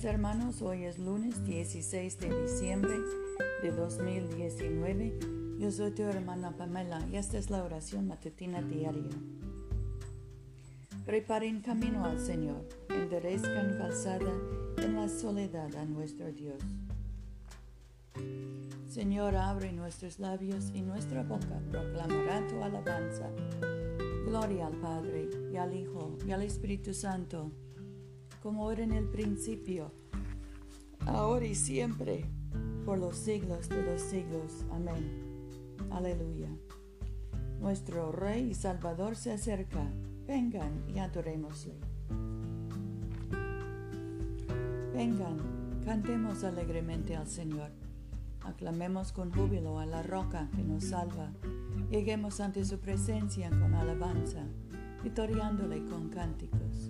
días hermanos, hoy es lunes 16 de diciembre de 2019. Yo soy tu hermana Pamela y esta es la oración matutina diaria. Preparen camino al Señor, enderezcan calzada en la soledad a nuestro Dios. Señor, abre nuestros labios y nuestra boca proclamará tu alabanza. Gloria al Padre, y al Hijo, y al Espíritu Santo como era en el principio, ahora y siempre, por los siglos de los siglos. Amén. Aleluya. Nuestro Rey y Salvador se acerca. Vengan y adorémosle. Vengan, cantemos alegremente al Señor. Aclamemos con júbilo a la roca que nos salva. Lleguemos ante su presencia con alabanza, victoriándole con cánticos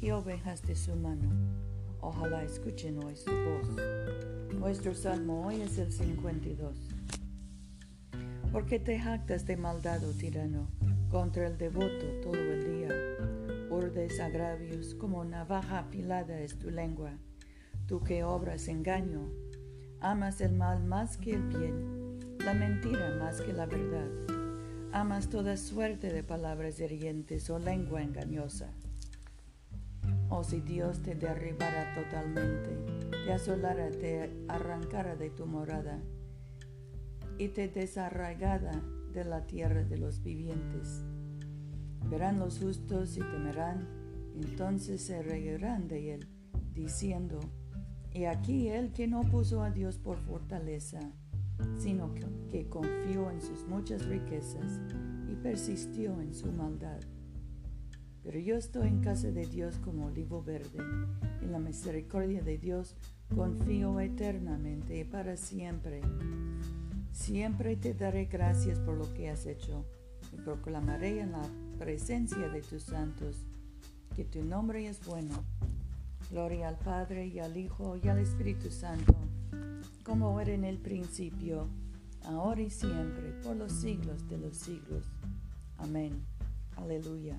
y ovejas de su mano. Ojalá escuchen hoy su voz. Nuestro salmo hoy es el 52. Porque te jactas de maldad, oh tirano, contra el devoto todo el día. Urdes agravios como navaja afilada es tu lengua. Tú que obras engaño, amas el mal más que el bien, la mentira más que la verdad. Amas toda suerte de palabras hirientes o lengua engañosa Oh, si Dios te derribara totalmente, te asolara, te arrancara de tu morada y te desarraigara de la tierra de los vivientes. Verán los justos y temerán, entonces se reirán de él, diciendo, y aquí el que no puso a Dios por fortaleza, sino que, que confió en sus muchas riquezas y persistió en su maldad. Pero yo estoy en casa de Dios como olivo verde. En la misericordia de Dios confío eternamente y para siempre. Siempre te daré gracias por lo que has hecho y proclamaré en la presencia de tus santos que tu nombre es bueno. Gloria al Padre y al Hijo y al Espíritu Santo, como era en el principio, ahora y siempre, por los siglos de los siglos. Amén. Aleluya.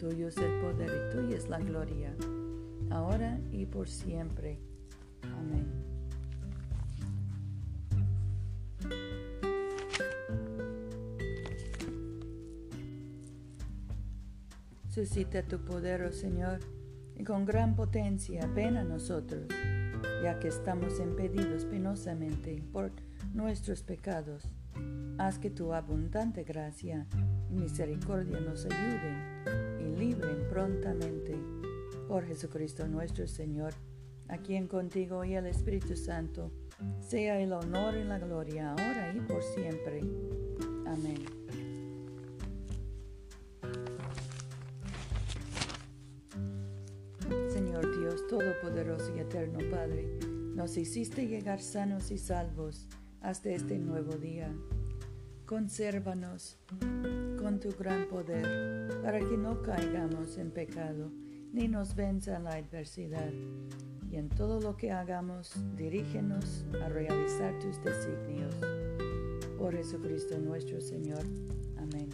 Tuyo es el poder y tuya es la gloria, ahora y por siempre. Amén. Suscita tu poder, oh Señor, y con gran potencia ven a nosotros, ya que estamos impedidos penosamente por nuestros pecados. Haz que tu abundante gracia y misericordia nos ayuden libren prontamente. Por Jesucristo nuestro Señor, a quien contigo y el Espíritu Santo sea el honor y la gloria ahora y por siempre. Amén. Señor Dios Todopoderoso y Eterno Padre, nos hiciste llegar sanos y salvos hasta este nuevo día. Consérvanos con tu gran poder, para que no caigamos en pecado, ni nos venza la adversidad. Y en todo lo que hagamos, dirígenos a realizar tus designios. Por Jesucristo nuestro Señor. Amén.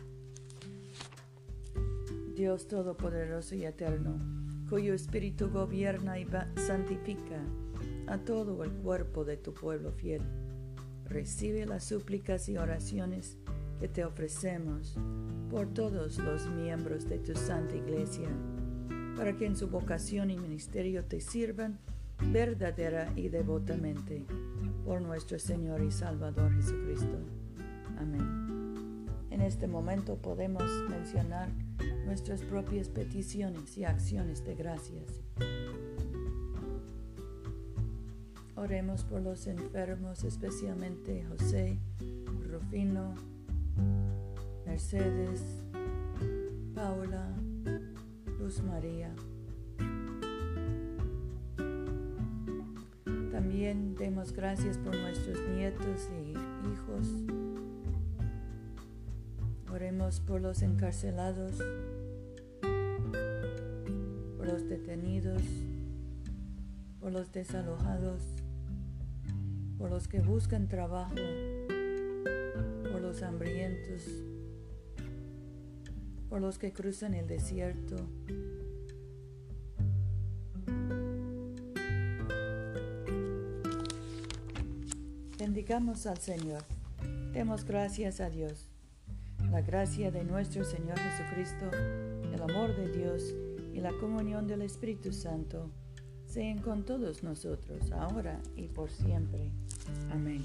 Dios Todopoderoso y Eterno, cuyo Espíritu gobierna y santifica a todo el cuerpo de tu pueblo fiel, recibe las súplicas y oraciones que te ofrecemos por todos los miembros de tu Santa Iglesia, para que en su vocación y ministerio te sirvan verdadera y devotamente por nuestro Señor y Salvador Jesucristo. Amén. En este momento podemos mencionar nuestras propias peticiones y acciones de gracias. Oremos por los enfermos, especialmente José, Rufino, Mercedes, Paula, Luz María. También demos gracias por nuestros nietos y hijos. Oremos por los encarcelados, por los detenidos, por los desalojados, por los que buscan trabajo, por los hambrientos, por los que cruzan el desierto. Bendigamos al Señor. Demos gracias a Dios. La gracia de nuestro Señor Jesucristo, el amor de Dios y la comunión del Espíritu Santo sean con todos nosotros, ahora y por siempre. Amén.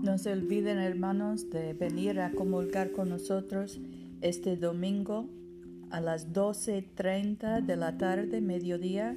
No se olviden, hermanos, de venir a comulgar con nosotros este domingo a las 12.30 de la tarde, mediodía,